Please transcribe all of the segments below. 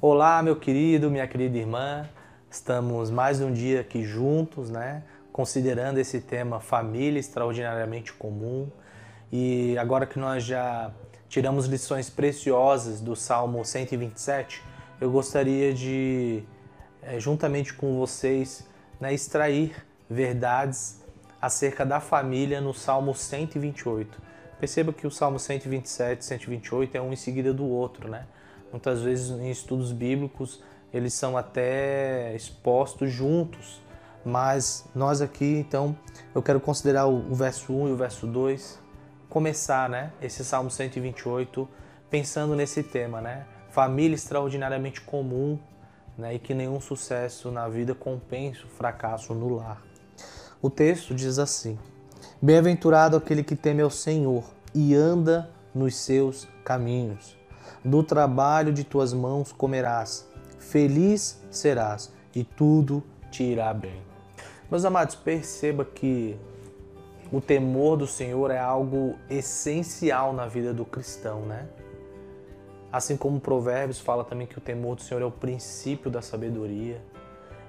Olá, meu querido, minha querida irmã. Estamos mais um dia aqui juntos, né? Considerando esse tema família extraordinariamente comum. E agora que nós já tiramos lições preciosas do Salmo 127, eu gostaria de, eh, juntamente com vocês, né, extrair verdades acerca da família no Salmo 128. Perceba que o Salmo 127 e 128 é um em seguida do outro, né? Muitas vezes em estudos bíblicos eles são até expostos juntos, mas nós aqui então eu quero considerar o, verso 1 e o verso 2, começar, né, esse Salmo 128 pensando nesse tema, né? Família extraordinariamente comum, né, e que nenhum sucesso na vida compense o fracasso no lar. O texto diz assim: Bem-aventurado aquele que teme ao Senhor e anda nos seus caminhos. Do trabalho de tuas mãos comerás, feliz serás e tudo te irá bem. Meus amados, perceba que o temor do Senhor é algo essencial na vida do cristão, né? Assim como Provérbios fala também que o temor do Senhor é o princípio da sabedoria.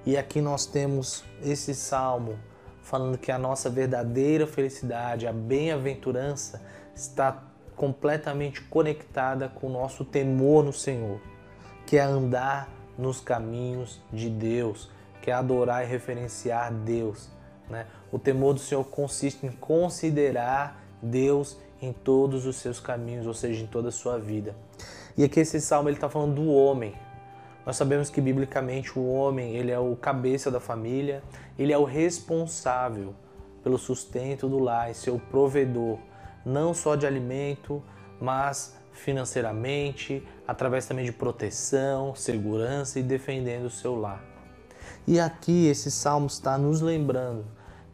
E aqui nós temos esse salmo falando que a nossa verdadeira felicidade, a bem-aventurança, está completamente conectada com o nosso temor no Senhor, que é andar nos caminhos de Deus, que é adorar e referenciar Deus. Né? O temor do Senhor consiste em considerar Deus em todos os seus caminhos, ou seja, em toda a sua vida. E aqui esse salmo ele está falando do homem. Nós sabemos que biblicamente o homem ele é o cabeça da família, ele é o responsável pelo sustento do lar, seu provedor não só de alimento, mas financeiramente, através também de proteção, segurança e defendendo o seu lar. E aqui esse salmo está nos lembrando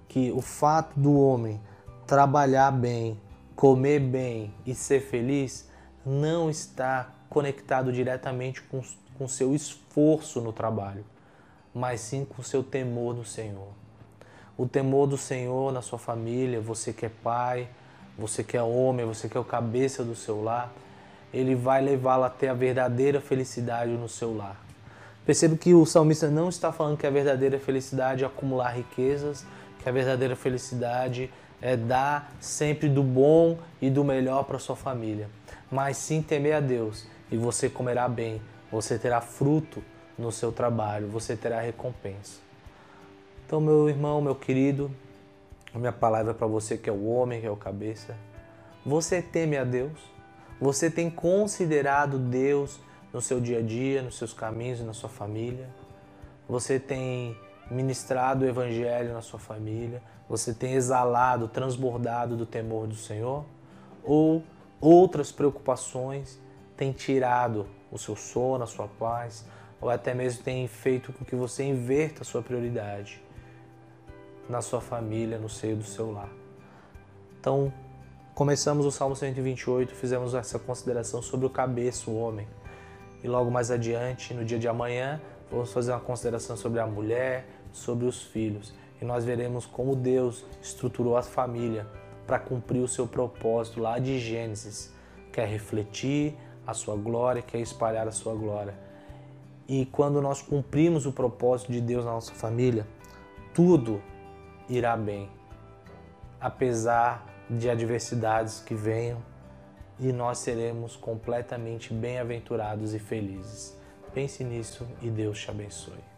que o fato do homem trabalhar bem, comer bem e ser feliz não está conectado diretamente com o seu esforço no trabalho, mas sim com seu temor do Senhor. O temor do Senhor na sua família, você que é pai, você que é homem, você que é o cabeça do seu lar, ele vai levá-lo até a verdadeira felicidade no seu lar. Perceba que o salmista não está falando que a verdadeira felicidade é acumular riquezas, que a verdadeira felicidade é dar sempre do bom e do melhor para sua família, mas sim temer a Deus e você comerá bem, você terá fruto no seu trabalho, você terá recompensa. Então, meu irmão, meu querido, a minha palavra é para você que é o homem, que é o cabeça. Você teme a Deus? Você tem considerado Deus no seu dia a dia, nos seus caminhos na sua família? Você tem ministrado o evangelho na sua família? Você tem exalado, transbordado do temor do Senhor? Ou outras preocupações têm tirado o seu sono, a sua paz, ou até mesmo têm feito com que você inverta a sua prioridade? Na sua família, no seio do seu lar. Então, começamos o Salmo 128, fizemos essa consideração sobre o cabeça, o homem. E logo mais adiante, no dia de amanhã, vamos fazer uma consideração sobre a mulher, sobre os filhos. E nós veremos como Deus estruturou a família para cumprir o seu propósito lá de Gênesis, que é refletir a sua glória, que é espalhar a sua glória. E quando nós cumprimos o propósito de Deus na nossa família, tudo irá bem, apesar de adversidades que venham, e nós seremos completamente bem-aventurados e felizes. Pense nisso e Deus te abençoe.